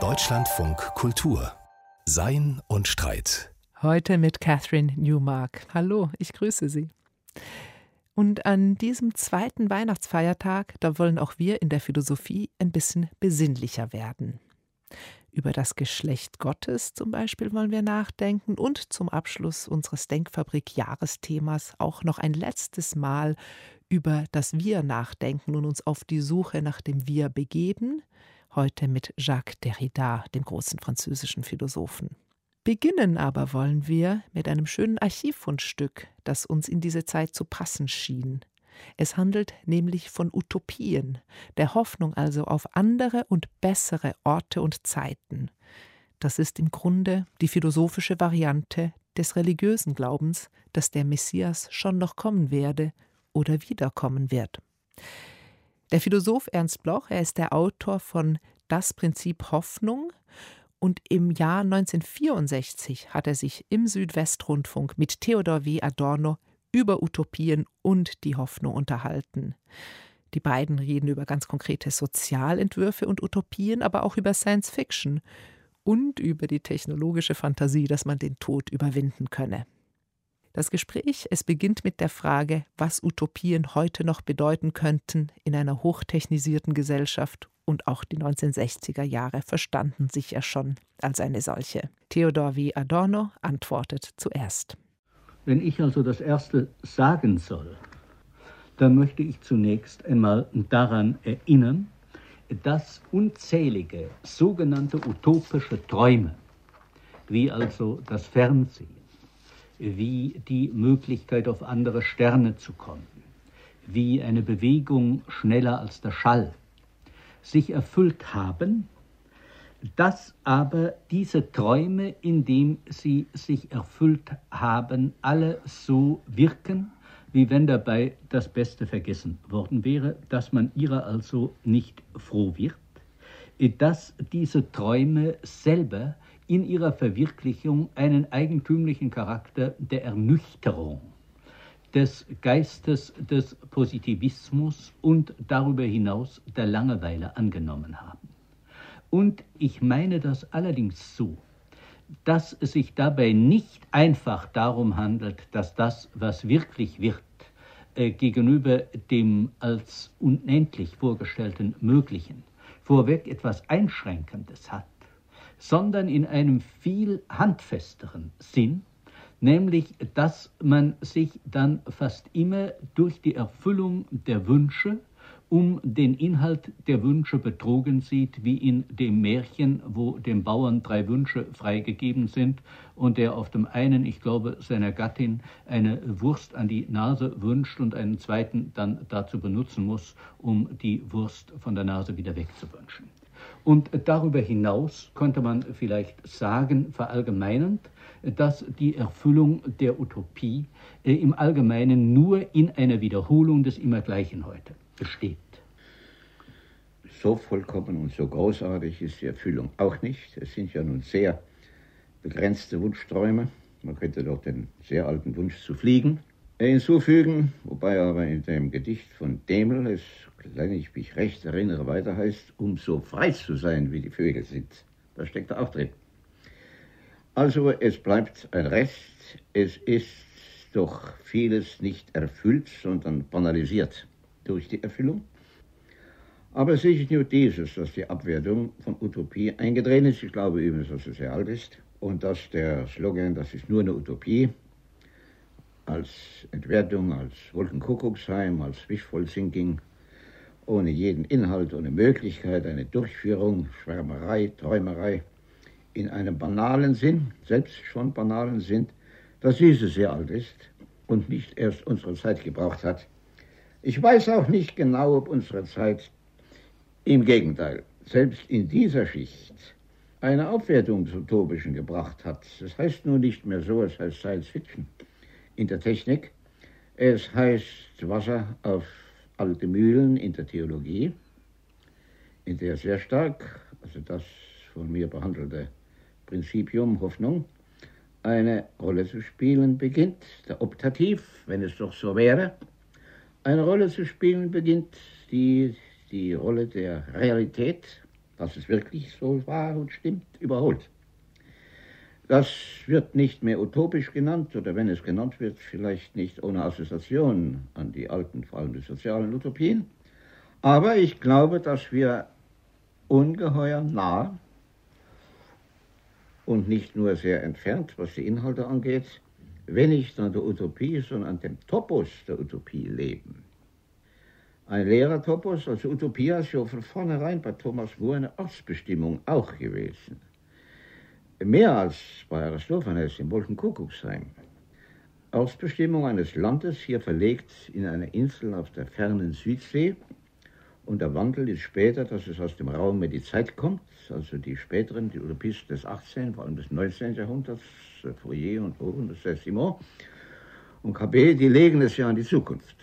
Deutschlandfunk Kultur Sein und Streit. Heute mit Catherine Newmark. Hallo, ich grüße Sie. Und an diesem zweiten Weihnachtsfeiertag, da wollen auch wir in der Philosophie ein bisschen besinnlicher werden. Über das Geschlecht Gottes zum Beispiel wollen wir nachdenken und zum Abschluss unseres Denkfabrik-Jahresthemas auch noch ein letztes Mal über das Wir nachdenken und uns auf die Suche nach dem Wir begeben. Heute mit Jacques Derrida, dem großen französischen Philosophen. Beginnen aber wollen wir mit einem schönen Archivfundstück, das uns in diese Zeit zu passen schien. Es handelt nämlich von Utopien, der Hoffnung also auf andere und bessere Orte und Zeiten. Das ist im Grunde die philosophische Variante des religiösen Glaubens, dass der Messias schon noch kommen werde oder wiederkommen wird. Der Philosoph Ernst Bloch, er ist der Autor von Das Prinzip Hoffnung und im Jahr 1964 hat er sich im Südwestrundfunk mit Theodor W. Adorno über Utopien und die Hoffnung unterhalten. Die beiden reden über ganz konkrete Sozialentwürfe und Utopien, aber auch über Science Fiction und über die technologische Fantasie, dass man den Tod überwinden könne. Das Gespräch, es beginnt mit der Frage, was Utopien heute noch bedeuten könnten in einer hochtechnisierten Gesellschaft und auch die 1960er Jahre verstanden sich ja schon als eine solche. Theodor W. Adorno antwortet zuerst. Wenn ich also das Erste sagen soll, dann möchte ich zunächst einmal daran erinnern, dass unzählige sogenannte utopische Träume, wie also das Fernsehen, wie die Möglichkeit auf andere Sterne zu kommen, wie eine Bewegung schneller als der Schall, sich erfüllt haben. Dass aber diese Träume, indem sie sich erfüllt haben, alle so wirken, wie wenn dabei das Beste vergessen worden wäre, dass man ihrer also nicht froh wird, dass diese Träume selber in ihrer Verwirklichung einen eigentümlichen Charakter der Ernüchterung des Geistes des Positivismus und darüber hinaus der Langeweile angenommen haben. Und ich meine das allerdings so, dass es sich dabei nicht einfach darum handelt, dass das, was wirklich wird, äh, gegenüber dem als unendlich vorgestellten Möglichen vorweg etwas Einschränkendes hat, sondern in einem viel handfesteren Sinn, nämlich dass man sich dann fast immer durch die Erfüllung der Wünsche um den Inhalt der Wünsche betrogen sieht, wie in dem Märchen, wo dem Bauern drei Wünsche freigegeben sind und der auf dem einen, ich glaube, seiner Gattin eine Wurst an die Nase wünscht und einen zweiten dann dazu benutzen muss, um die Wurst von der Nase wieder wegzuwünschen. Und darüber hinaus könnte man vielleicht sagen, verallgemeinend, dass die Erfüllung der Utopie äh, im Allgemeinen nur in einer Wiederholung des Immergleichen heute besteht. So vollkommen und so großartig ist die Erfüllung auch nicht. Es sind ja nun sehr begrenzte Wunschträume. Man könnte doch den sehr alten Wunsch zu fliegen hinzufügen, wobei aber in dem Gedicht von Demel es, wenn ich mich recht erinnere, weiter heißt, um so frei zu sein, wie die Vögel sind. Das steckt da auch drin. Also es bleibt ein Rest, es ist doch vieles nicht erfüllt, sondern banalisiert durch die Erfüllung. Aber es ist nur dieses, dass die Abwertung von Utopie eingedreht ist. Ich glaube übrigens, dass es sehr alt ist. Und dass der Slogan, das ist nur eine Utopie, als Entwertung, als Wolkenkuckucksheim, als Wishful Thinking, ohne jeden Inhalt, ohne Möglichkeit, eine Durchführung, Schwärmerei, Träumerei, in einem banalen Sinn, selbst schon banalen Sinn, dass diese sehr alt ist und nicht erst unsere Zeit gebraucht hat, ich weiß auch nicht genau, ob unsere Zeit im Gegenteil selbst in dieser Schicht eine Aufwertung des Utopischen gebracht hat. Das heißt nur nicht mehr so, es heißt Science Fiction in der Technik. Es heißt Wasser auf alte Mühlen in der Theologie, in der sehr stark, also das von mir behandelte Prinzipium Hoffnung, eine Rolle zu spielen beginnt. Der Optativ, wenn es doch so wäre, eine Rolle zu spielen beginnt, die die Rolle der Realität, dass es wirklich so war und stimmt, überholt. Das wird nicht mehr utopisch genannt oder wenn es genannt wird, vielleicht nicht ohne Assoziation an die alten, vor allem die sozialen Utopien. Aber ich glaube, dass wir ungeheuer nah und nicht nur sehr entfernt, was die Inhalte angeht, wenn nicht an der Utopie, sondern an dem Topos der Utopie leben. Ein Lehrertopos als Utopie ist ja von vornherein bei Thomas More eine Ortsbestimmung auch gewesen. Mehr als bei Aristophanes im Wolkenkuckucksheim. Ortsbestimmung eines Landes hier verlegt in eine Insel auf der fernen Südsee. Und der Wandel ist später, dass es aus dem Raum mehr die Zeit kommt, also die späteren, die Utopisten des 18., vor allem des 19. Jahrhunderts, Fourier und Owen, das Saint-Simon und KB, die legen es ja an die Zukunft.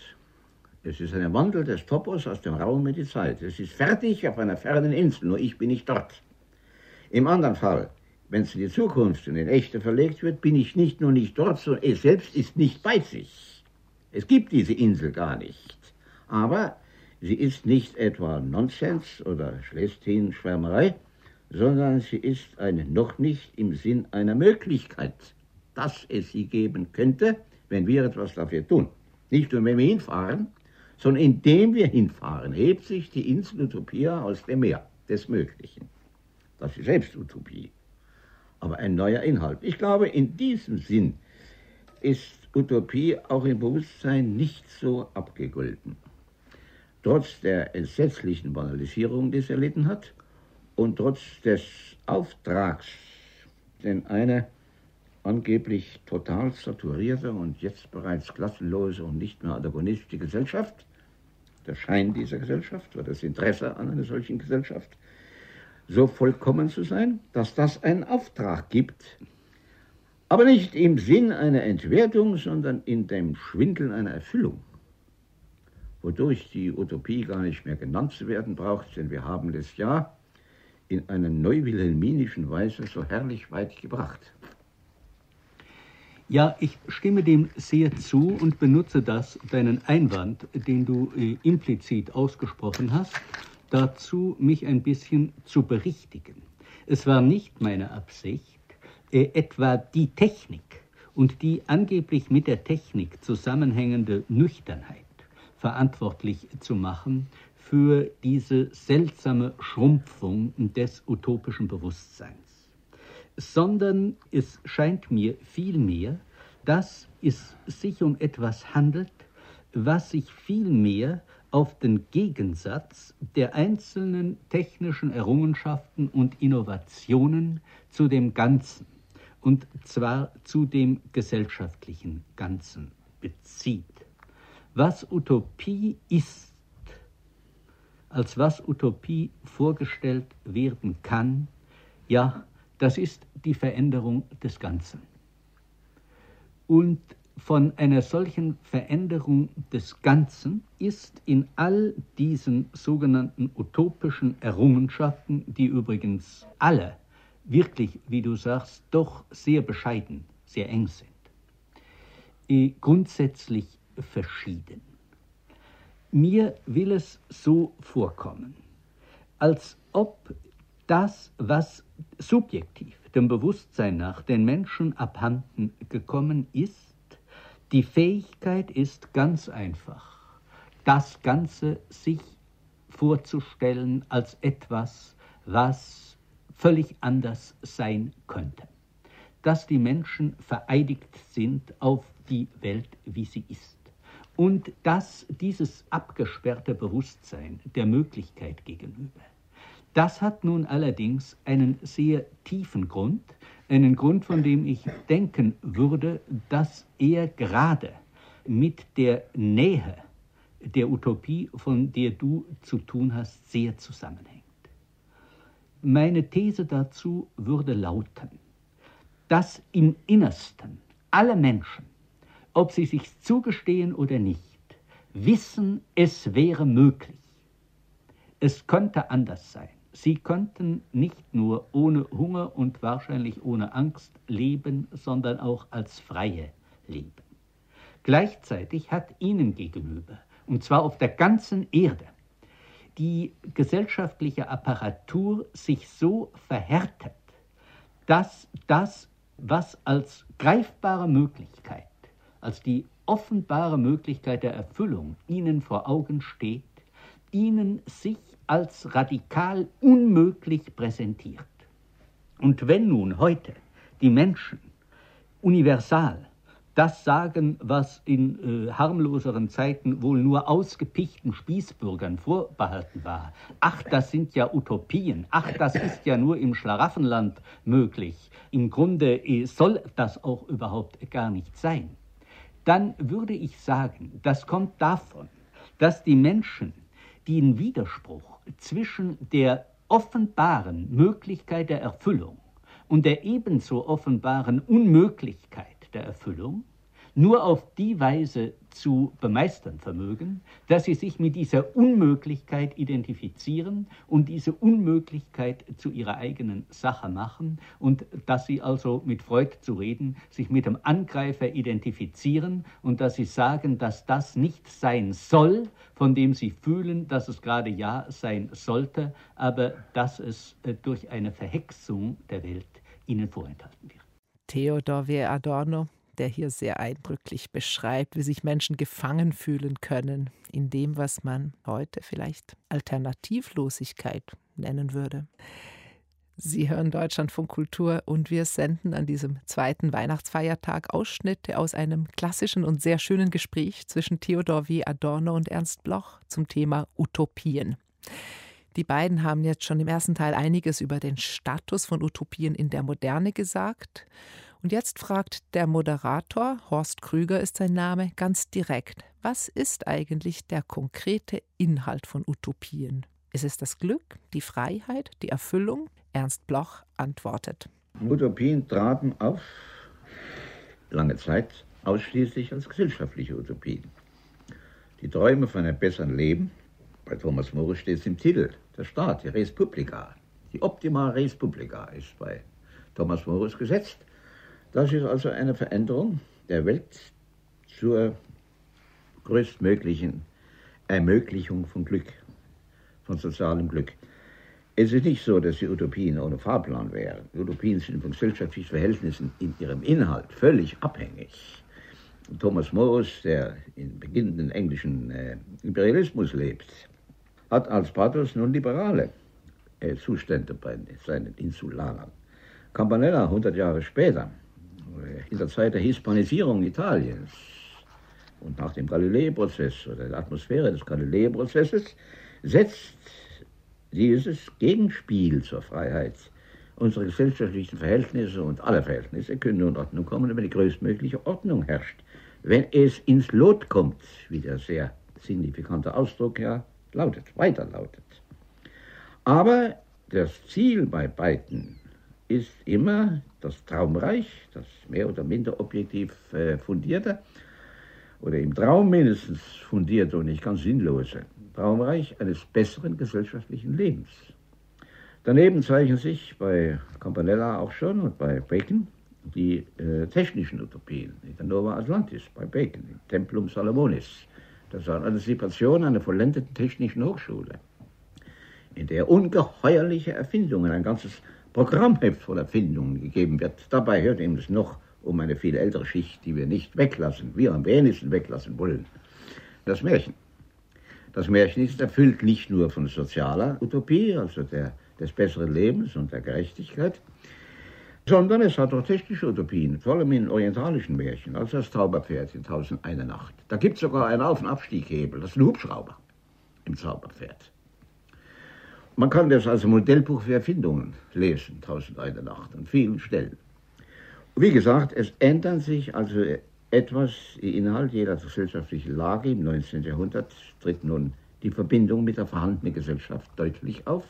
Es ist ein Wandel des Topos aus dem Raum in die Zeit. Es ist fertig auf einer fernen Insel, nur ich bin nicht dort. Im anderen Fall, wenn es in die Zukunft und in Echte verlegt wird, bin ich nicht nur nicht dort, sondern es selbst ist nicht bei sich. Es gibt diese Insel gar nicht. Aber sie ist nicht etwa Nonsens oder Schlestin-Schwärmerei, sondern sie ist eine noch nicht im Sinn einer Möglichkeit, dass es sie geben könnte, wenn wir etwas dafür tun. Nicht nur, wenn wir hinfahren, sondern indem wir hinfahren, hebt sich die Insel Utopia aus dem Meer des Möglichen. Das ist Selbstutopie, aber ein neuer Inhalt. Ich glaube, in diesem Sinn ist Utopie auch im Bewusstsein nicht so abgegolten. Trotz der entsetzlichen Banalisierung, die es erlitten hat, und trotz des Auftrags, den eine angeblich total saturierte und jetzt bereits klassenlose und nicht mehr antagonistische Gesellschaft der Schein dieser Gesellschaft oder das Interesse an einer solchen Gesellschaft so vollkommen zu sein, dass das einen Auftrag gibt, aber nicht im Sinn einer Entwertung, sondern in dem Schwindel einer Erfüllung, wodurch die Utopie gar nicht mehr genannt zu werden braucht, denn wir haben das ja in einer neuwilhelminischen Weise so herrlich weit gebracht. Ja, ich stimme dem sehr zu und benutze das, deinen Einwand, den du äh, implizit ausgesprochen hast, dazu, mich ein bisschen zu berichtigen. Es war nicht meine Absicht, äh, etwa die Technik und die angeblich mit der Technik zusammenhängende Nüchternheit verantwortlich zu machen für diese seltsame Schrumpfung des utopischen Bewusstseins sondern es scheint mir vielmehr, dass es sich um etwas handelt, was sich vielmehr auf den Gegensatz der einzelnen technischen Errungenschaften und Innovationen zu dem Ganzen, und zwar zu dem gesellschaftlichen Ganzen bezieht. Was Utopie ist, als was Utopie vorgestellt werden kann, ja, das ist die Veränderung des Ganzen. Und von einer solchen Veränderung des Ganzen ist in all diesen sogenannten utopischen Errungenschaften, die übrigens alle wirklich, wie du sagst, doch sehr bescheiden, sehr eng sind, eh, grundsätzlich verschieden. Mir will es so vorkommen, als ob das, was subjektiv dem Bewusstsein nach den Menschen abhanden gekommen ist, die Fähigkeit ist ganz einfach, das Ganze sich vorzustellen als etwas, was völlig anders sein könnte. Dass die Menschen vereidigt sind auf die Welt, wie sie ist. Und dass dieses abgesperrte Bewusstsein der Möglichkeit gegenüber das hat nun allerdings einen sehr tiefen Grund, einen Grund, von dem ich denken würde, dass er gerade mit der Nähe der Utopie, von der du zu tun hast, sehr zusammenhängt. Meine These dazu würde lauten, dass im Innersten alle Menschen, ob sie sich zugestehen oder nicht, wissen, es wäre möglich. Es könnte anders sein. Sie konnten nicht nur ohne Hunger und wahrscheinlich ohne Angst leben, sondern auch als Freie leben. Gleichzeitig hat ihnen gegenüber, und zwar auf der ganzen Erde, die gesellschaftliche Apparatur sich so verhärtet, dass das, was als greifbare Möglichkeit, als die offenbare Möglichkeit der Erfüllung ihnen vor Augen steht, ihnen sich als radikal unmöglich präsentiert. Und wenn nun heute die Menschen universal das sagen, was in äh, harmloseren Zeiten wohl nur ausgepichten Spießbürgern vorbehalten war. Ach, das sind ja Utopien. Ach, das ist ja nur im Schlaraffenland möglich. Im Grunde äh, soll das auch überhaupt gar nicht sein. Dann würde ich sagen, das kommt davon, dass die Menschen den Widerspruch zwischen der offenbaren Möglichkeit der Erfüllung und der ebenso offenbaren Unmöglichkeit der Erfüllung nur auf die Weise zu bemeistern vermögen, dass sie sich mit dieser Unmöglichkeit identifizieren und diese Unmöglichkeit zu ihrer eigenen Sache machen und dass sie also mit Freud zu reden, sich mit dem Angreifer identifizieren und dass sie sagen, dass das nicht sein soll, von dem sie fühlen, dass es gerade ja sein sollte, aber dass es äh, durch eine Verhexung der Welt ihnen vorenthalten wird. Theodor W. Adorno der hier sehr eindrücklich beschreibt, wie sich Menschen gefangen fühlen können in dem, was man heute vielleicht Alternativlosigkeit nennen würde. Sie hören Deutschlandfunk Kultur und wir senden an diesem zweiten Weihnachtsfeiertag Ausschnitte aus einem klassischen und sehr schönen Gespräch zwischen Theodor W. Adorno und Ernst Bloch zum Thema Utopien. Die beiden haben jetzt schon im ersten Teil einiges über den Status von Utopien in der Moderne gesagt. Und jetzt fragt der Moderator, Horst Krüger ist sein Name, ganz direkt, was ist eigentlich der konkrete Inhalt von Utopien? Ist es das Glück, die Freiheit, die Erfüllung? Ernst Bloch antwortet. Utopien traten auf, lange Zeit ausschließlich als gesellschaftliche Utopien. Die Träume von einem besseren Leben, bei Thomas More steht es im Titel, der Staat, die Res Publica, die Optima Res Publica ist bei Thomas Morris gesetzt. Das ist also eine Veränderung der Welt zur größtmöglichen Ermöglichung von Glück, von sozialem Glück. Es ist nicht so, dass die Utopien ohne Fahrplan wären. Utopien sind von gesellschaftlichen Verhältnissen in ihrem Inhalt völlig abhängig. Thomas Morris, der im beginnenden englischen äh, Imperialismus lebt, hat als Pathos nun liberale äh, Zustände bei seinen Insulanern. Campanella, 100 Jahre später, in der Zeit der Hispanisierung Italiens und nach dem Galilei-Prozess oder der Atmosphäre des Galilei-Prozesses setzt dieses Gegenspiel zur Freiheit unsere gesellschaftlichen Verhältnisse und alle Verhältnisse können in Ordnung kommen, wenn die größtmögliche Ordnung herrscht. Wenn es ins Lot kommt, wie der sehr signifikante Ausdruck ja lautet, weiter lautet. Aber das Ziel bei beiden ist immer das Traumreich, das mehr oder minder objektiv äh, fundierte oder im Traum mindestens fundierte und nicht ganz sinnlose Traumreich eines besseren gesellschaftlichen Lebens. Daneben zeichnen sich bei Campanella auch schon und bei Bacon die äh, technischen Utopien, in der Nova Atlantis bei Bacon, im Templum Salomonis. Das war eine Antizipation einer vollendeten technischen Hochschule, in der ungeheuerliche Erfindungen, ein ganzes Programmheft von Erfindungen gegeben wird. Dabei hört eben es noch um eine viel ältere Schicht, die wir nicht weglassen, wir am wenigsten weglassen wollen. Das Märchen. Das Märchen ist erfüllt nicht nur von sozialer Utopie, also der, des besseren Lebens und der Gerechtigkeit, sondern es hat auch technische Utopien, vor allem in orientalischen Märchen, also das Zauberpferd in Tausend eine Nacht. Da gibt es sogar einen Auf- und Abstieghebel, das ist ein Hubschrauber im Zauberpferd. Man kann das als Modellbuch für Erfindungen lesen, Tausend eine Nacht, an vielen Stellen. Wie gesagt, es ändern sich also etwas im Inhalt jeder gesellschaftlichen Lage. Im 19. Jahrhundert tritt nun die Verbindung mit der vorhandenen Gesellschaft deutlich auf.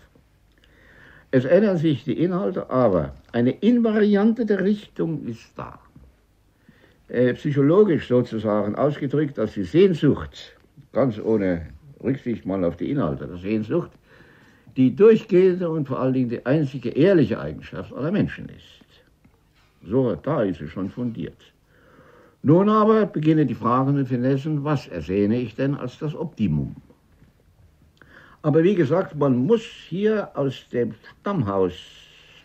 Es ändern sich die Inhalte, aber eine Invariante der Richtung ist da. Äh, psychologisch sozusagen ausgedrückt, dass die Sehnsucht, ganz ohne Rücksicht mal auf die Inhalte der Sehnsucht, die durchgehende und vor allen Dingen die einzige ehrliche Eigenschaft aller Menschen ist. So, da ist es schon fundiert. Nun aber beginnen die Fragen und Finessen, was ersehne ich denn als das Optimum? Aber wie gesagt, man muss hier aus dem Stammhaus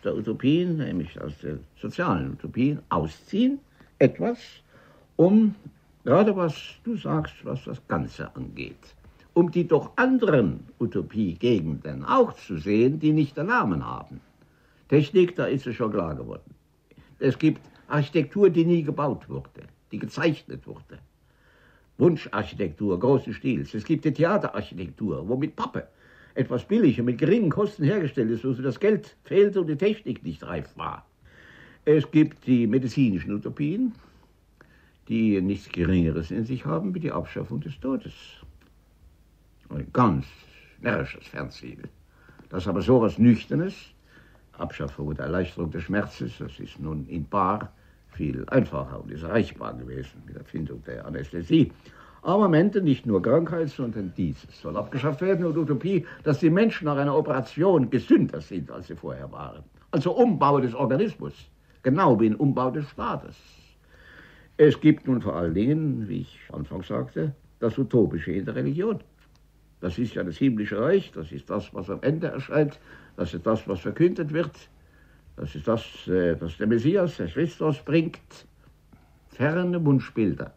der Utopien, nämlich aus den sozialen Utopien, ausziehen, etwas, um gerade was du sagst, was das Ganze angeht, um die doch anderen Utopiegegenden auch zu sehen, die nicht den Namen haben. Technik, da ist es schon klar geworden. Es gibt Architektur, die nie gebaut wurde, die gezeichnet wurde. Wunscharchitektur großen Stils. Es gibt die Theaterarchitektur, wo mit Pappe etwas billig und mit geringen Kosten hergestellt ist, wo das Geld fehlte und die Technik nicht reif war. Es gibt die medizinischen Utopien, die nichts Geringeres in sich haben wie die Abschaffung des Todes. Ein ganz närrisches Fernziel. Das aber so etwas Nüchternes, Abschaffung und Erleichterung des Schmerzes, das ist nun in Paar viel einfacher und ist erreichbar gewesen mit der Erfindung der Anästhesie. Aber am Ende nicht nur Krankheit, sondern dieses soll abgeschafft werden und Utopie, dass die Menschen nach einer Operation gesünder sind, als sie vorher waren. Also Umbau des Organismus, genau wie ein Umbau des Staates. Es gibt nun vor allen Dingen, wie ich anfangs sagte, das Utopische in der Religion. Das ist ja das himmlische Reich, das ist das, was am Ende erscheint, das ist das, was verkündet wird, das ist das, äh, was der Messias, der Christus bringt. Ferne Wunschbilder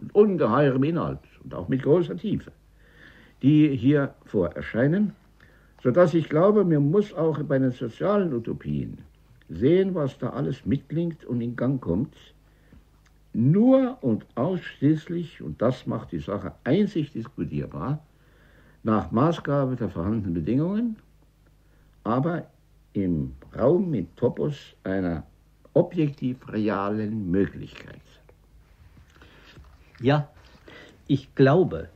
mit ungeheurem Inhalt und auch mit großer Tiefe, die hier vorerscheinen, sodass ich glaube, man muss auch bei den sozialen Utopien sehen, was da alles mitklingt und in Gang kommt, nur und ausschließlich, und das macht die Sache einzig diskutierbar, nach Maßgabe der vorhandenen Bedingungen, aber im Raum mit Topos einer objektiv realen Möglichkeit. Ja, ich glaube,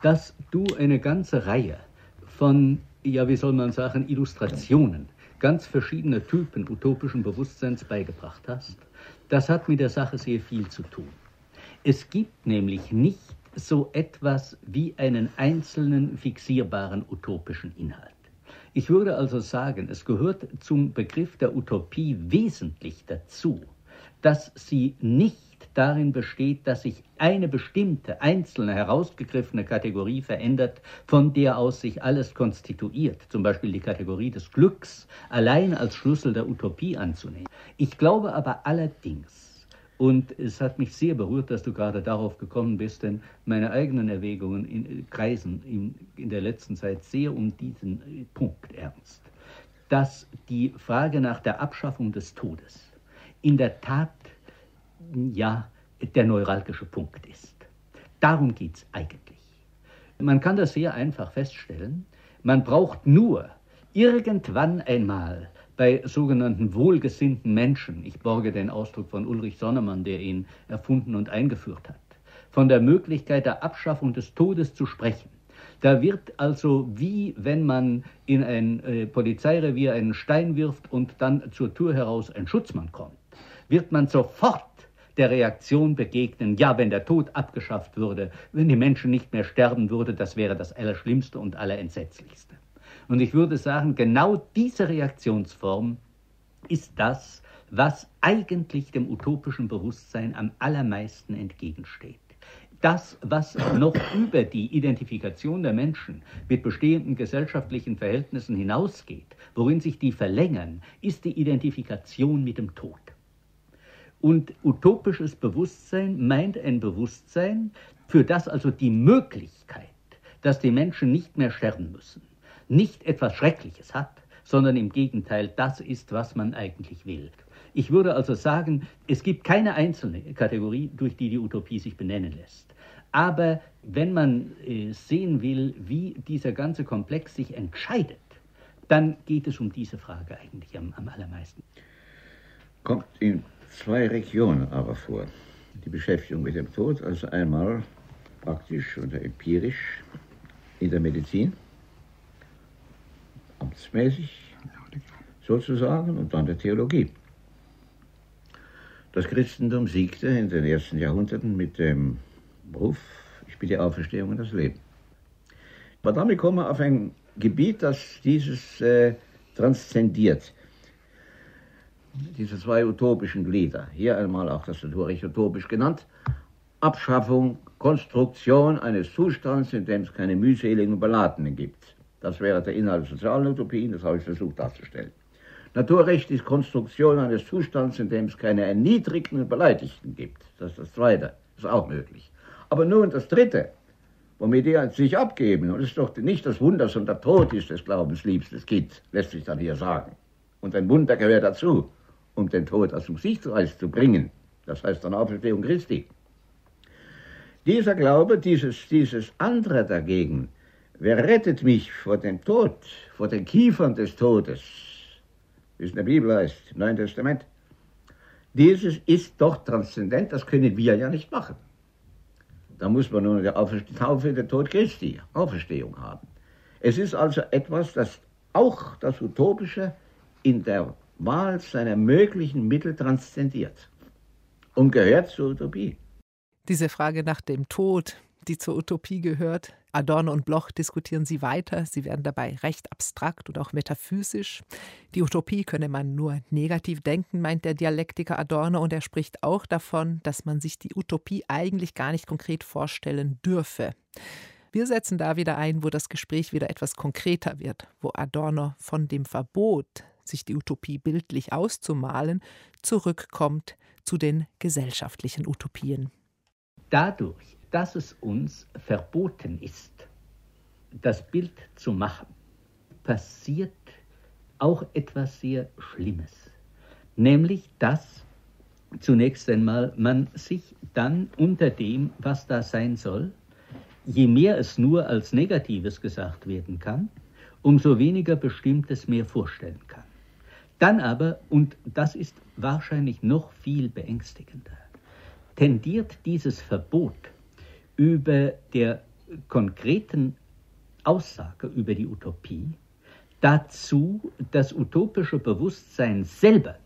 dass du eine ganze Reihe von, ja, wie soll man sagen, Illustrationen ganz verschiedener Typen utopischen Bewusstseins beigebracht hast. Das hat mit der Sache sehr viel zu tun. Es gibt nämlich nicht so etwas wie einen einzelnen fixierbaren utopischen Inhalt. Ich würde also sagen, es gehört zum Begriff der Utopie wesentlich dazu, dass sie nicht darin besteht, dass sich eine bestimmte, einzelne, herausgegriffene Kategorie verändert, von der aus sich alles konstituiert, zum Beispiel die Kategorie des Glücks, allein als Schlüssel der Utopie anzunehmen. Ich glaube aber allerdings, und es hat mich sehr berührt, dass du gerade darauf gekommen bist, denn meine eigenen Erwägungen in, kreisen in, in der letzten Zeit sehr um diesen Punkt ernst, dass die Frage nach der Abschaffung des Todes in der Tat ja der neuralgische Punkt ist. Darum geht es eigentlich. Man kann das sehr einfach feststellen. Man braucht nur irgendwann einmal bei sogenannten wohlgesinnten Menschen, ich borge den Ausdruck von Ulrich Sonnemann, der ihn erfunden und eingeführt hat, von der Möglichkeit der Abschaffung des Todes zu sprechen. Da wird also wie wenn man in ein äh, Polizeirevier einen Stein wirft und dann zur Tür heraus ein Schutzmann kommt, wird man sofort der Reaktion begegnen, ja, wenn der Tod abgeschafft würde, wenn die Menschen nicht mehr sterben würden, das wäre das Allerschlimmste und Allerentsetzlichste. Und ich würde sagen, genau diese Reaktionsform ist das, was eigentlich dem utopischen Bewusstsein am allermeisten entgegensteht. Das, was noch über die Identifikation der Menschen mit bestehenden gesellschaftlichen Verhältnissen hinausgeht, worin sich die verlängern, ist die Identifikation mit dem Tod. Und utopisches Bewusstsein meint ein Bewusstsein, für das also die Möglichkeit, dass die Menschen nicht mehr sterben müssen, nicht etwas Schreckliches hat, sondern im Gegenteil das ist, was man eigentlich will. Ich würde also sagen, es gibt keine einzelne Kategorie, durch die die Utopie sich benennen lässt. Aber wenn man äh, sehen will, wie dieser ganze Komplex sich entscheidet, dann geht es um diese Frage eigentlich am, am allermeisten. Kommt in zwei Regionen aber vor. Die Beschäftigung mit dem Tod, also einmal praktisch oder empirisch in der Medizin, amtsmäßig sozusagen, und dann der Theologie. Das Christentum siegte in den ersten Jahrhunderten mit dem Ruf, ich bin die Auferstehung und das Leben. Aber damit kommen wir auf ein Gebiet, das dieses äh, transzendiert diese zwei utopischen Glieder, hier einmal auch das Naturrecht utopisch genannt, Abschaffung, Konstruktion eines Zustands, in dem es keine mühseligen Beladenen gibt. Das wäre der Inhalt der sozialen Utopien, das habe ich versucht darzustellen. Naturrecht ist Konstruktion eines Zustands, in dem es keine Erniedrigten und Beleidigten gibt. Das ist das Zweite. Ist auch möglich. Aber nun das Dritte, womit die sich abgeben. Und es ist doch nicht das Wunder, sondern der Tod ist des Glaubens liebstes Kind, lässt sich dann hier sagen. Und ein Wunder gehört dazu, um den Tod aus dem Sichtreich zu bringen. Das heißt dann Auferstehung Christi. Dieser Glaube, dieses, dieses andere dagegen, wer rettet mich vor dem Tod, vor den Kiefern des Todes, wie es in der Bibel heißt, im Neuen Testament, dieses ist doch transzendent, das können wir ja nicht machen. Da muss man nur die Taufe, der Tod Christi, Auferstehung haben. Es ist also etwas, das auch das Utopische in der Wahl seiner möglichen Mittel transzendiert und gehört zur Utopie. Diese Frage nach dem Tod, die zur Utopie gehört. Adorno und Bloch diskutieren sie weiter. Sie werden dabei recht abstrakt und auch metaphysisch. Die Utopie könne man nur negativ denken, meint der Dialektiker Adorno, und er spricht auch davon, dass man sich die Utopie eigentlich gar nicht konkret vorstellen dürfe. Wir setzen da wieder ein, wo das Gespräch wieder etwas konkreter wird, wo Adorno von dem Verbot, sich die Utopie bildlich auszumalen, zurückkommt zu den gesellschaftlichen Utopien. Dadurch dass es uns verboten ist, das Bild zu machen, passiert auch etwas sehr Schlimmes. Nämlich, dass zunächst einmal man sich dann unter dem, was da sein soll, je mehr es nur als Negatives gesagt werden kann, umso weniger Bestimmtes mehr vorstellen kann. Dann aber, und das ist wahrscheinlich noch viel beängstigender, tendiert dieses Verbot über der konkreten Aussage über die Utopie dazu, das utopische Bewusstsein selber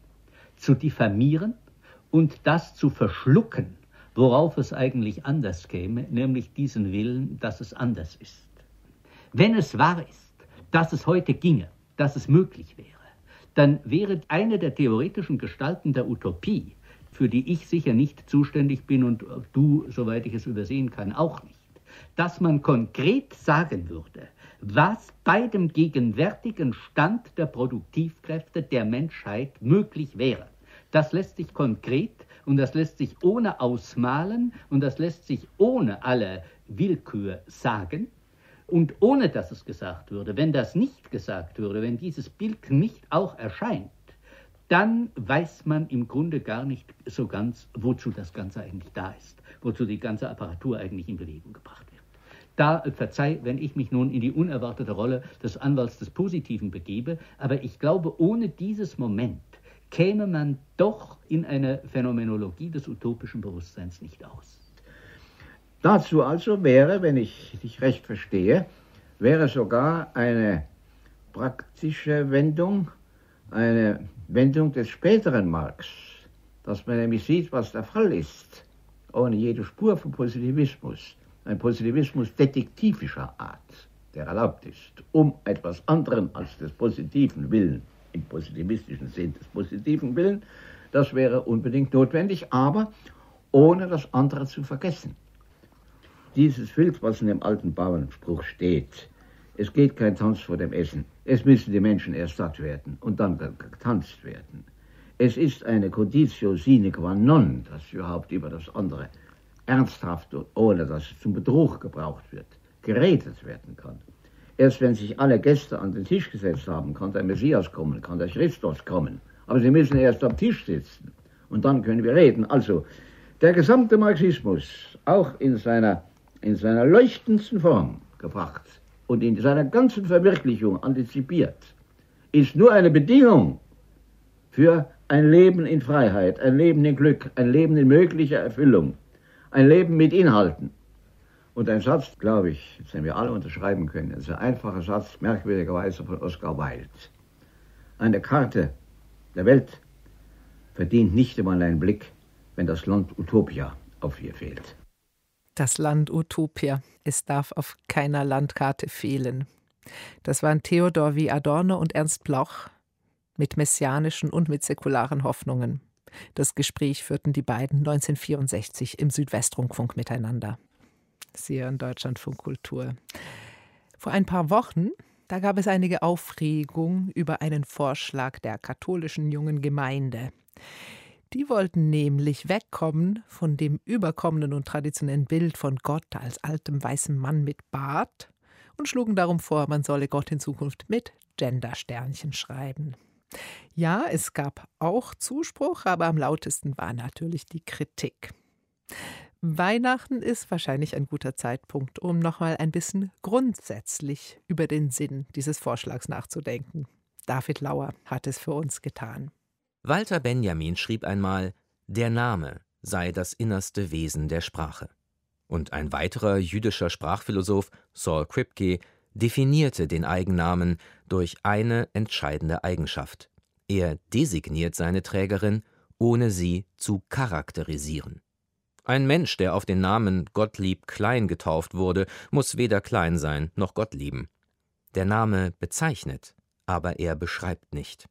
zu diffamieren und das zu verschlucken, worauf es eigentlich anders käme, nämlich diesen Willen, dass es anders ist. Wenn es wahr ist, dass es heute ginge, dass es möglich wäre, dann wäre eine der theoretischen Gestalten der Utopie für die ich sicher nicht zuständig bin und du, soweit ich es übersehen kann, auch nicht, dass man konkret sagen würde, was bei dem gegenwärtigen Stand der Produktivkräfte der Menschheit möglich wäre. Das lässt sich konkret und das lässt sich ohne Ausmalen und das lässt sich ohne alle Willkür sagen. Und ohne dass es gesagt würde, wenn das nicht gesagt würde, wenn dieses Bild nicht auch erscheint, dann weiß man im Grunde gar nicht so ganz, wozu das Ganze eigentlich da ist, wozu die ganze Apparatur eigentlich in Bewegung gebracht wird. Da äh, verzeih, wenn ich mich nun in die unerwartete Rolle des Anwalts des Positiven begebe, aber ich glaube, ohne dieses Moment käme man doch in eine Phänomenologie des utopischen Bewusstseins nicht aus. Dazu also wäre, wenn ich dich recht verstehe, wäre sogar eine praktische Wendung, eine Wendung des späteren Marx, dass man nämlich sieht, was der Fall ist, ohne jede Spur von Positivismus, ein Positivismus detektivischer Art, der erlaubt ist, um etwas anderem als des positiven Willen, im positivistischen Sinn des positiven Willen, das wäre unbedingt notwendig, aber ohne das andere zu vergessen. Dieses Bild, was in dem alten Bauernspruch steht, es geht kein Tanz vor dem Essen. Es müssen die Menschen erst satt werden und dann getanzt werden. Es ist eine Conditio sine qua non, dass überhaupt über das andere ernsthaft, ohne dass es zum Betrug gebraucht wird, geredet werden kann. Erst wenn sich alle Gäste an den Tisch gesetzt haben, kann der Messias kommen, kann der Christus kommen. Aber sie müssen erst am Tisch sitzen und dann können wir reden. Also, der gesamte Marxismus, auch in seiner, in seiner leuchtendsten Form gebracht, und in seiner ganzen Verwirklichung antizipiert, ist nur eine Bedingung für ein Leben in Freiheit, ein Leben in Glück, ein Leben in möglicher Erfüllung, ein Leben mit Inhalten. Und ein Satz, glaube ich, den wir alle unterschreiben können, ist ein einfacher Satz, merkwürdigerweise von Oscar Wilde. Eine Karte der Welt verdient nicht einmal einen Blick, wenn das Land Utopia auf ihr fehlt. Das Land Utopia. Es darf auf keiner Landkarte fehlen. Das waren Theodor W. Adorno und Ernst Bloch mit messianischen und mit säkularen Hoffnungen. Das Gespräch führten die beiden 1964 im Südwestrundfunk miteinander. Sie hören Deutschlandfunk Kultur. Vor ein paar Wochen Da gab es einige Aufregung über einen Vorschlag der katholischen jungen Gemeinde. Die wollten nämlich wegkommen von dem überkommenen und traditionellen Bild von Gott als altem weißem Mann mit Bart und schlugen darum vor, man solle Gott in Zukunft mit Gendersternchen schreiben. Ja, es gab auch Zuspruch, aber am lautesten war natürlich die Kritik. Weihnachten ist wahrscheinlich ein guter Zeitpunkt, um nochmal ein bisschen grundsätzlich über den Sinn dieses Vorschlags nachzudenken. David Lauer hat es für uns getan. Walter Benjamin schrieb einmal, der Name sei das innerste Wesen der Sprache. Und ein weiterer jüdischer Sprachphilosoph, Saul Kripke, definierte den Eigennamen durch eine entscheidende Eigenschaft. Er designiert seine Trägerin, ohne sie zu charakterisieren. Ein Mensch, der auf den Namen Gottlieb Klein getauft wurde, muss weder klein sein noch Gott lieben. Der Name bezeichnet, aber er beschreibt nicht.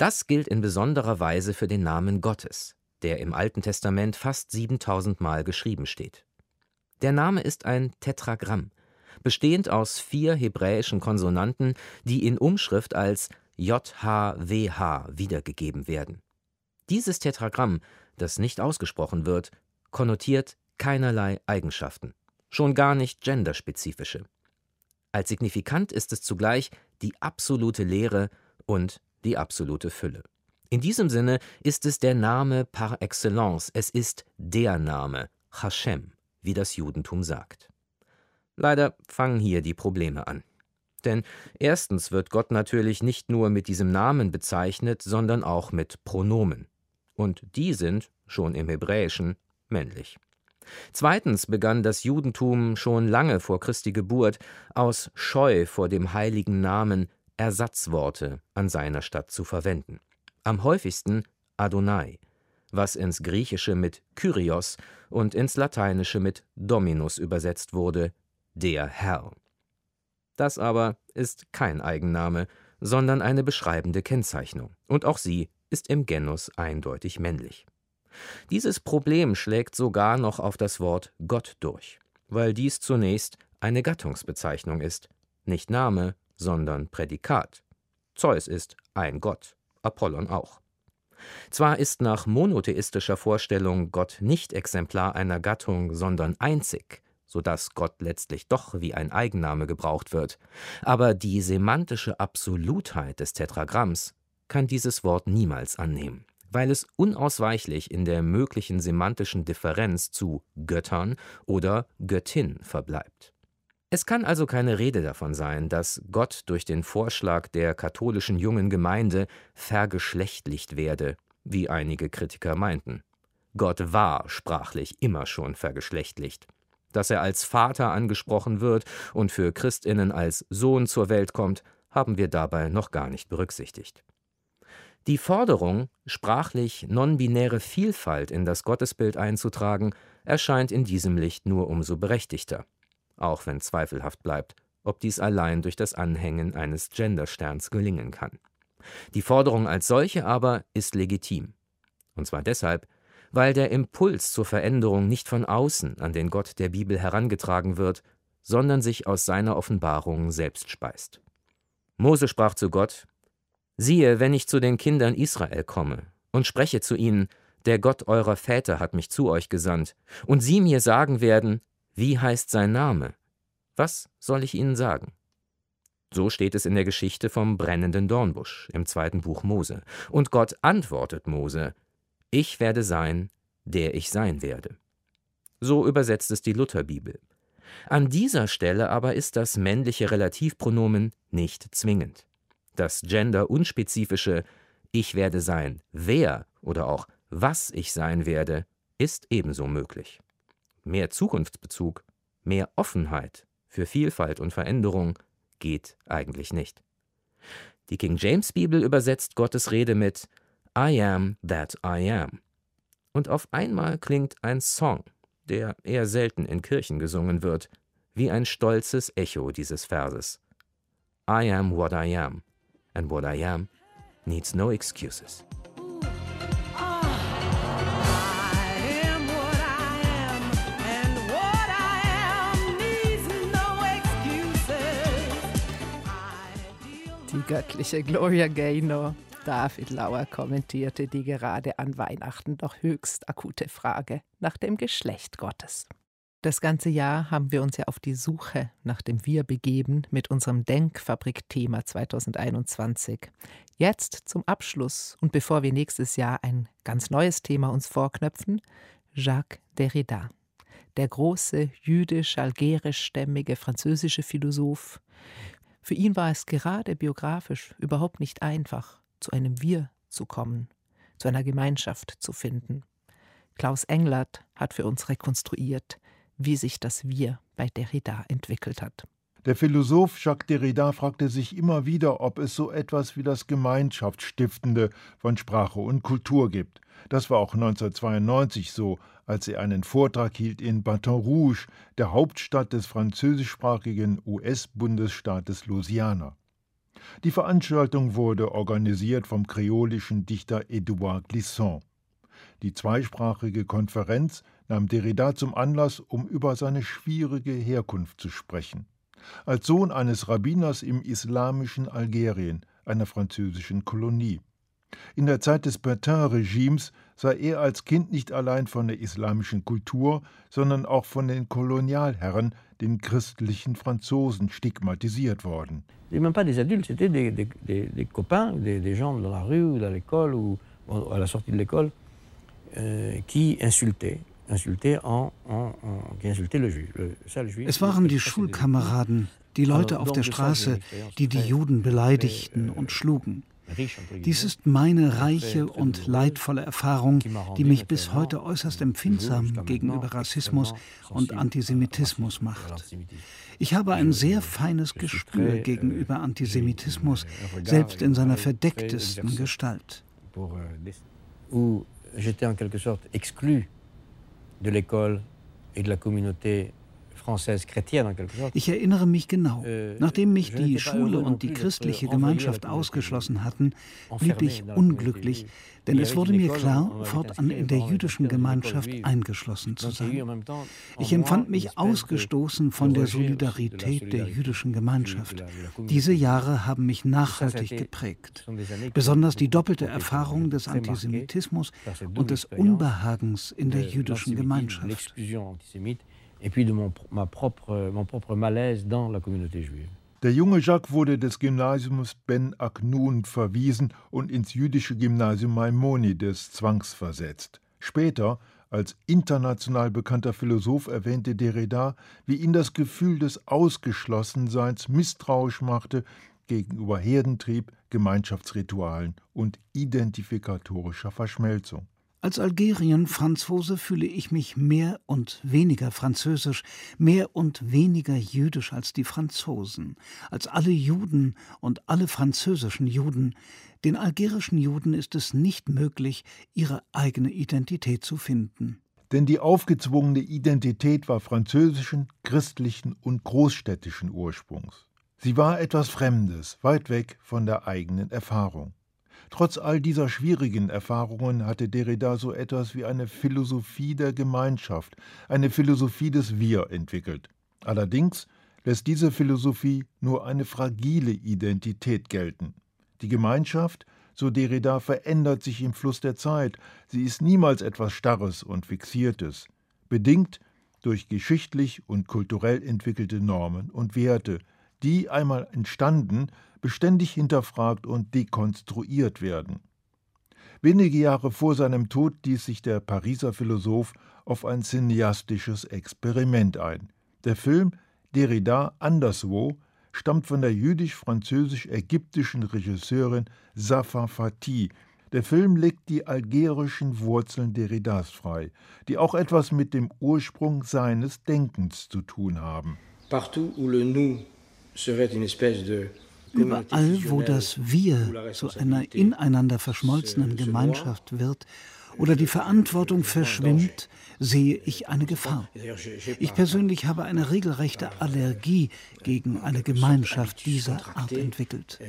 Das gilt in besonderer Weise für den Namen Gottes, der im Alten Testament fast 7000 Mal geschrieben steht. Der Name ist ein Tetragramm, bestehend aus vier hebräischen Konsonanten, die in Umschrift als JHWH wiedergegeben werden. Dieses Tetragramm, das nicht ausgesprochen wird, konnotiert keinerlei Eigenschaften, schon gar nicht genderspezifische. Als signifikant ist es zugleich die absolute Leere und die absolute Fülle. In diesem Sinne ist es der Name par excellence, es ist der Name, Hashem, wie das Judentum sagt. Leider fangen hier die Probleme an. Denn erstens wird Gott natürlich nicht nur mit diesem Namen bezeichnet, sondern auch mit Pronomen. Und die sind, schon im Hebräischen, männlich. Zweitens begann das Judentum schon lange vor Christi Geburt aus Scheu vor dem heiligen Namen Ersatzworte an seiner Stadt zu verwenden. Am häufigsten Adonai, was ins Griechische mit Kyrios und ins Lateinische mit Dominus übersetzt wurde, der Herr. Das aber ist kein Eigenname, sondern eine beschreibende Kennzeichnung, und auch sie ist im Genus eindeutig männlich. Dieses Problem schlägt sogar noch auf das Wort Gott durch, weil dies zunächst eine Gattungsbezeichnung ist, nicht Name, sondern Prädikat. Zeus ist ein Gott, Apollon auch. Zwar ist nach monotheistischer Vorstellung Gott nicht Exemplar einer Gattung, sondern einzig, so dass Gott letztlich doch wie ein Eigenname gebraucht wird, aber die semantische Absolutheit des Tetragramms kann dieses Wort niemals annehmen weil es unausweichlich in der möglichen semantischen Differenz zu Göttern oder Göttin verbleibt. Es kann also keine Rede davon sein, dass Gott durch den Vorschlag der katholischen jungen Gemeinde vergeschlechtlicht werde, wie einige Kritiker meinten. Gott war sprachlich immer schon vergeschlechtlicht. Dass er als Vater angesprochen wird und für Christinnen als Sohn zur Welt kommt, haben wir dabei noch gar nicht berücksichtigt. Die Forderung, sprachlich nonbinäre Vielfalt in das Gottesbild einzutragen, erscheint in diesem Licht nur umso berechtigter, auch wenn zweifelhaft bleibt, ob dies allein durch das Anhängen eines Gendersterns gelingen kann. Die Forderung als solche aber ist legitim. Und zwar deshalb, weil der Impuls zur Veränderung nicht von außen an den Gott der Bibel herangetragen wird, sondern sich aus seiner Offenbarung selbst speist. Mose sprach zu Gott, Siehe, wenn ich zu den Kindern Israel komme und spreche zu ihnen, der Gott eurer Väter hat mich zu euch gesandt, und sie mir sagen werden, wie heißt sein Name? Was soll ich ihnen sagen? So steht es in der Geschichte vom brennenden Dornbusch im zweiten Buch Mose. Und Gott antwortet Mose, Ich werde sein, der ich sein werde. So übersetzt es die Lutherbibel. An dieser Stelle aber ist das männliche Relativpronomen nicht zwingend. Das genderunspezifische Ich werde sein, wer oder auch was ich sein werde, ist ebenso möglich. Mehr Zukunftsbezug, mehr Offenheit für Vielfalt und Veränderung geht eigentlich nicht. Die King James Bibel übersetzt Gottes Rede mit I am that I am. Und auf einmal klingt ein Song, der eher selten in Kirchen gesungen wird, wie ein stolzes Echo dieses Verses. I am what I am and what I am needs no excuses. Göttliche Gloria Gaynor. David Lauer kommentierte die gerade an Weihnachten doch höchst akute Frage nach dem Geschlecht Gottes. Das ganze Jahr haben wir uns ja auf die Suche nach dem Wir begeben mit unserem Denkfabrik-Thema 2021. Jetzt zum Abschluss und bevor wir nächstes Jahr ein ganz neues Thema uns vorknöpfen, Jacques Derrida, der große jüdisch-algerischstämmige französische Philosoph. Für ihn war es gerade biografisch überhaupt nicht einfach, zu einem Wir zu kommen, zu einer Gemeinschaft zu finden. Klaus Englert hat für uns rekonstruiert, wie sich das Wir bei Derrida entwickelt hat. Der Philosoph Jacques Derrida fragte sich immer wieder, ob es so etwas wie das Gemeinschaftsstiftende von Sprache und Kultur gibt. Das war auch 1992 so, als er einen Vortrag hielt in Baton Rouge, der Hauptstadt des französischsprachigen US-Bundesstaates Louisiana. Die Veranstaltung wurde organisiert vom kreolischen Dichter Edouard Glissant. Die zweisprachige Konferenz nahm Derrida zum Anlass, um über seine schwierige Herkunft zu sprechen. Als Sohn eines Rabbiners im islamischen Algerien, einer französischen Kolonie. In der Zeit des Pétain-Regimes sei er als Kind nicht allein von der islamischen Kultur, sondern auch von den Kolonialherren, den christlichen Franzosen, stigmatisiert worden. Même pas des adultes, c'était des, des, des, des copains, des, des gens dans la rue ou dans l'école ou à la sortie de l'école euh, qui insultaient es waren die Schulkameraden, die Leute auf der Straße, die die Juden beleidigten euh, und schlugen. Dies ist meine reiche und leidvolle Erfahrung, die mich bis heute äußerst empfindsam gegenüber Rassismus und Antisemitismus macht. Ich habe ein sehr feines Gespür gegenüber Antisemitismus, selbst in seiner verdecktesten Gestalt. J'étais en quelque sorte exclu de l'école et de la communauté Ich erinnere mich genau. Euh, Nachdem mich die Schule und die christliche Gemeinschaft ausgeschlossen hatten, blieb ich unglücklich, denn es wurde mir klar, fortan in der jüdischen Gemeinschaft eingeschlossen zu sein. Ich empfand mich ausgestoßen von der Solidarität der jüdischen Gemeinschaft. Diese Jahre haben mich nachhaltig geprägt. Besonders die doppelte Erfahrung des Antisemitismus und des Unbehagens in der jüdischen Gemeinschaft et puis de mon, ma propre, mon propre malaise dans la communauté juive. Der junge Jacques wurde des Gymnasiums Ben Aknun verwiesen und ins jüdische Gymnasium Maimonides zwangsversetzt. Später, als international bekannter Philosoph, erwähnte Derrida, wie ihn das Gefühl des Ausgeschlossenseins misstrauisch machte gegenüber Herdentrieb, Gemeinschaftsritualen und identifikatorischer Verschmelzung. Als Algerien-Franzose fühle ich mich mehr und weniger französisch, mehr und weniger jüdisch als die Franzosen, als alle Juden und alle französischen Juden. Den algerischen Juden ist es nicht möglich, ihre eigene Identität zu finden. Denn die aufgezwungene Identität war französischen, christlichen und großstädtischen Ursprungs. Sie war etwas Fremdes, weit weg von der eigenen Erfahrung. Trotz all dieser schwierigen Erfahrungen hatte Derrida so etwas wie eine Philosophie der Gemeinschaft, eine Philosophie des Wir entwickelt. Allerdings lässt diese Philosophie nur eine fragile Identität gelten. Die Gemeinschaft, so Derrida, verändert sich im Fluss der Zeit, sie ist niemals etwas Starres und Fixiertes, bedingt durch geschichtlich und kulturell entwickelte Normen und Werte, die einmal entstanden, beständig hinterfragt und dekonstruiert werden. Wenige Jahre vor seinem Tod ließ sich der Pariser Philosoph auf ein cineastisches Experiment ein. Der Film Derrida anderswo stammt von der jüdisch-französisch-ägyptischen Regisseurin Safa Fatih. Der Film legt die algerischen Wurzeln Derridas frei, die auch etwas mit dem Ursprung seines Denkens zu tun haben. Partout où le nous Überall, wo das Wir zu einer ineinander verschmolzenen Gemeinschaft wird oder die Verantwortung verschwimmt, sehe ich eine Gefahr. Ich persönlich habe eine regelrechte Allergie gegen eine Gemeinschaft dieser Art entwickelt.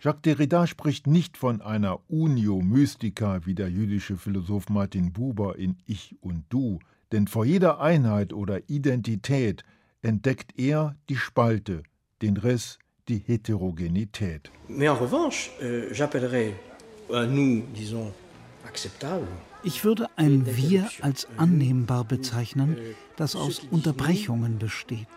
Jacques Derrida spricht nicht von einer Unio Mystica wie der jüdische Philosoph Martin Buber in Ich und Du, denn vor jeder Einheit oder Identität entdeckt er die Spalte, den Riss, die Heterogenität. Mais en revanche, euh, j'appellerais un nous, disons, acceptable. Ich würde ein Wir als annehmbar bezeichnen, das aus Unterbrechungen besteht.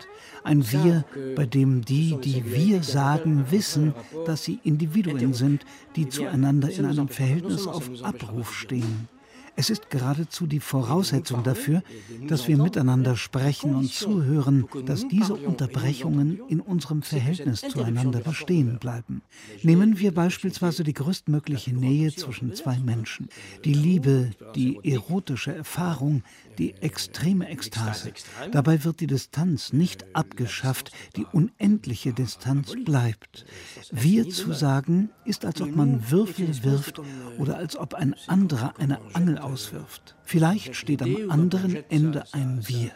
Ein Wir, bei dem die, die wir sagen, wissen, dass sie Individuen sind, die zueinander in einem Verhältnis auf Abruf stehen. Es ist geradezu die Voraussetzung dafür, dass wir miteinander sprechen und zuhören, dass diese Unterbrechungen in unserem Verhältnis zueinander bestehen bleiben. Nehmen wir beispielsweise die größtmögliche Nähe zwischen zwei Menschen, die Liebe, die erotische Erfahrung, die extreme Ekstase. Dabei wird die Distanz nicht abgeschafft, die unendliche Distanz bleibt. Wir zu sagen, ist, als ob man Würfel wirft oder als ob ein anderer eine Angel auswirft. Vielleicht steht am anderen Ende ein Wir.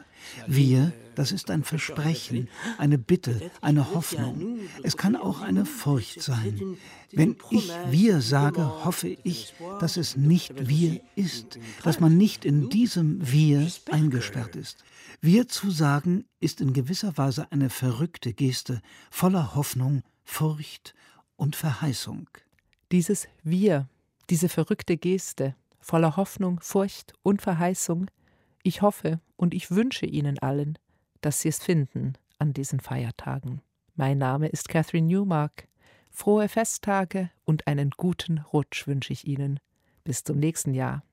Wir, das ist ein Versprechen, eine Bitte, eine Hoffnung. Es kann auch eine Furcht sein. Wenn ich wir sage, hoffe ich, dass es nicht wir ist, dass man nicht in diesem wir eingesperrt ist. Wir zu sagen ist in gewisser Weise eine verrückte Geste, voller Hoffnung, Furcht und Verheißung. Dieses Wir, diese verrückte Geste, voller Hoffnung, Furcht und Verheißung. Ich hoffe und ich wünsche Ihnen allen, dass Sie es finden an diesen Feiertagen. Mein Name ist Catherine Newmark. Frohe Festtage und einen guten Rutsch wünsche ich Ihnen. Bis zum nächsten Jahr.